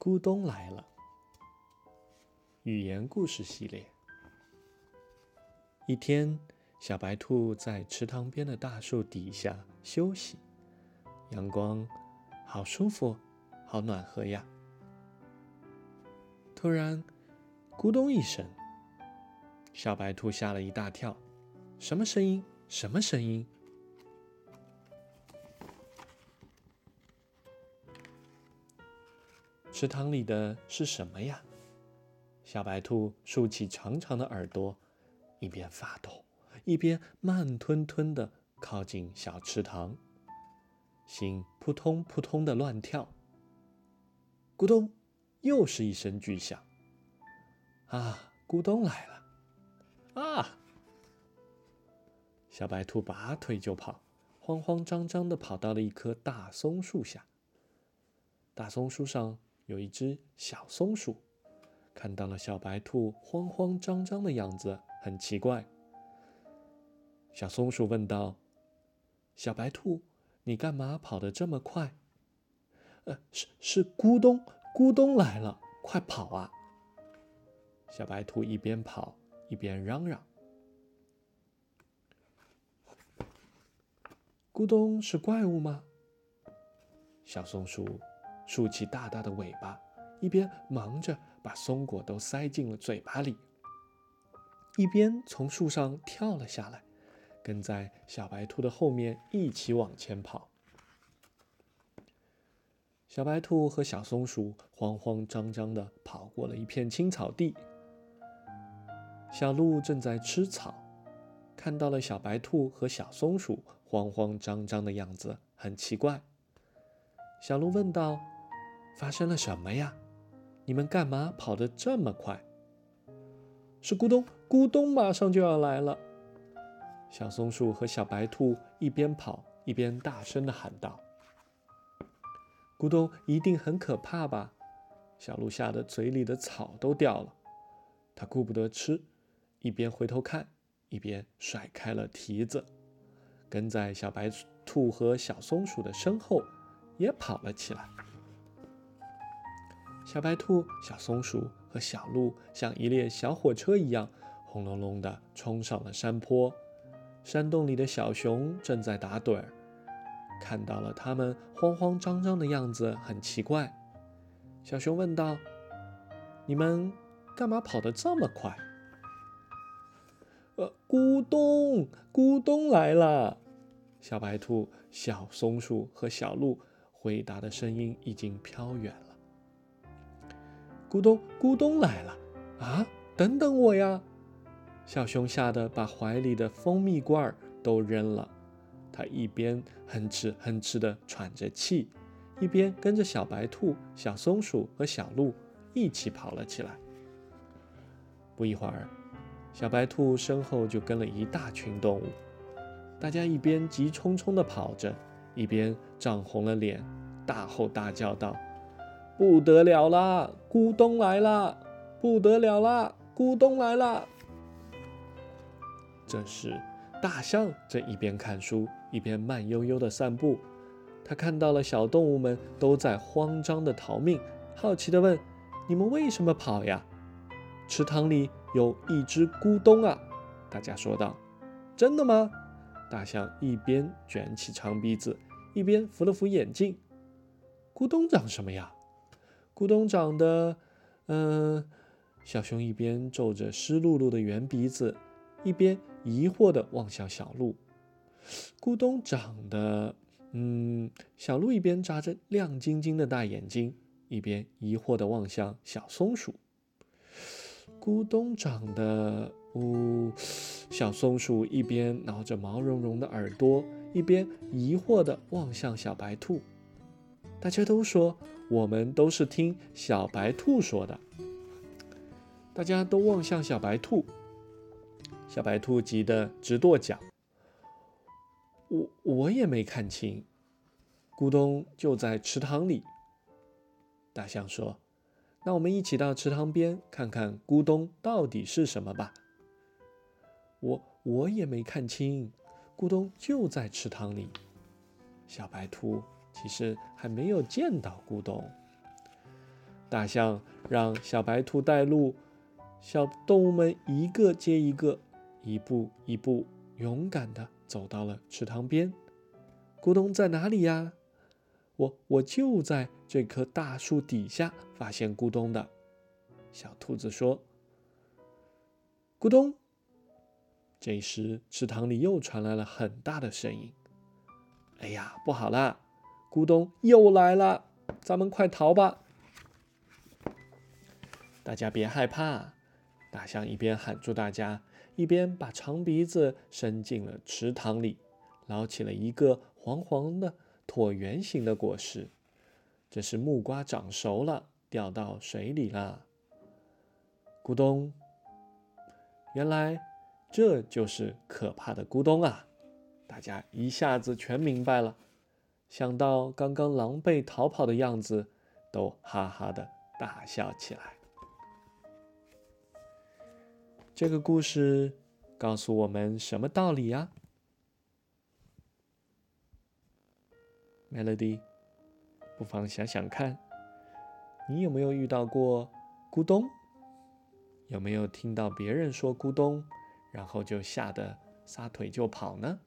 咕咚来了。寓言故事系列。一天，小白兔在池塘边的大树底下休息，阳光好舒服，好暖和呀。突然，咕咚一声，小白兔吓了一大跳。什么声音？什么声音？池塘里的是什么呀？小白兔竖起长长的耳朵，一边发抖，一边慢吞吞的靠近小池塘，心扑通扑通的乱跳。咕咚，又是一声巨响。啊，咕咚来了！啊！小白兔拔腿就跑，慌慌张张的跑到了一棵大松树下。大松树上。有一只小松鼠看到了小白兔慌慌张张的样子，很奇怪。小松鼠问道：“小白兔，你干嘛跑得这么快？”“呃，是是，咕咚咕咚来了，快跑啊！”小白兔一边跑一边嚷嚷。“咕咚是怪物吗？”小松鼠。竖起大大的尾巴，一边忙着把松果都塞进了嘴巴里，一边从树上跳了下来，跟在小白兔的后面一起往前跑。小白兔和小松鼠慌慌张张地跑过了一片青草地，小鹿正在吃草，看到了小白兔和小松鼠慌慌张张的样子，很奇怪。小鹿问道。发生了什么呀？你们干嘛跑得这么快？是咕咚，咕咚马上就要来了！小松鼠和小白兔一边跑一边大声的喊道：“咕咚，一定很可怕吧？”小鹿吓得嘴里的草都掉了，它顾不得吃，一边回头看，一边甩开了蹄子，跟在小白兔和小松鼠的身后也跑了起来。小白兔、小松鼠和小鹿像一列小火车一样，轰隆隆地冲上了山坡。山洞里的小熊正在打盹儿，看到了他们慌慌张张的样子，很奇怪。小熊问道：“你们干嘛跑得这么快？”“呃，咕咚，咕咚来了！”小白兔、小松鼠和小鹿回答的声音已经飘远了。咕咚咕咚来了！啊，等等我呀！小熊吓得把怀里的蜂蜜罐都扔了。它一边哼哧哼哧地喘着气，一边跟着小白兔、小松鼠和小鹿一起跑了起来。不一会儿，小白兔身后就跟了一大群动物。大家一边急匆匆地跑着，一边涨红了脸，大吼大叫道。不得了啦！咕咚来了！不得了啦！咕咚来了！这时，大象正一边看书一边慢悠悠地散步。他看到了小动物们都在慌张地逃命，好奇地问：“你们为什么跑呀？”池塘里有一只咕咚啊！大家说道。“真的吗？”大象一边卷起长鼻子，一边扶了扶眼镜。“咕咚长什么呀？”咕咚长得，嗯，小熊一边皱着湿漉漉的圆鼻子，一边疑惑地望向小鹿。咕咚长得，嗯，小鹿一边眨着亮晶晶的大眼睛，一边疑惑地望向小松鼠。咕咚长得，呜，小松鼠一边挠着毛茸茸的耳朵，一边疑惑地望向小白兔。大家都说。我们都是听小白兔说的。大家都望向小白兔，小白兔急得直跺脚。我我也没看清，咕咚就在池塘里。大象说：“那我们一起到池塘边看看咕咚到底是什么吧。”我我也没看清，咕咚就在池塘里。小白兔。其实还没有见到咕咚。大象让小白兔带路，小动物们一个接一个，一步一步勇敢地走到了池塘边。咕咚在哪里呀？我我就在这棵大树底下发现咕咚的。小兔子说：“咕咚。”这时池塘里又传来了很大的声音。哎呀，不好啦！咕咚又来了，咱们快逃吧！大家别害怕，大象一边喊住大家，一边把长鼻子伸进了池塘里，捞起了一个黄黄的椭圆形的果实。这是木瓜长熟了，掉到水里了。咕咚！原来这就是可怕的咕咚啊！大家一下子全明白了，想到刚刚狼狈逃跑的样子，都哈哈的大笑起来。这个故事告诉我们什么道理呀？Melody，不妨想想看，你有没有遇到过咕咚？有没有听到别人说咕咚，然后就吓得撒腿就跑呢？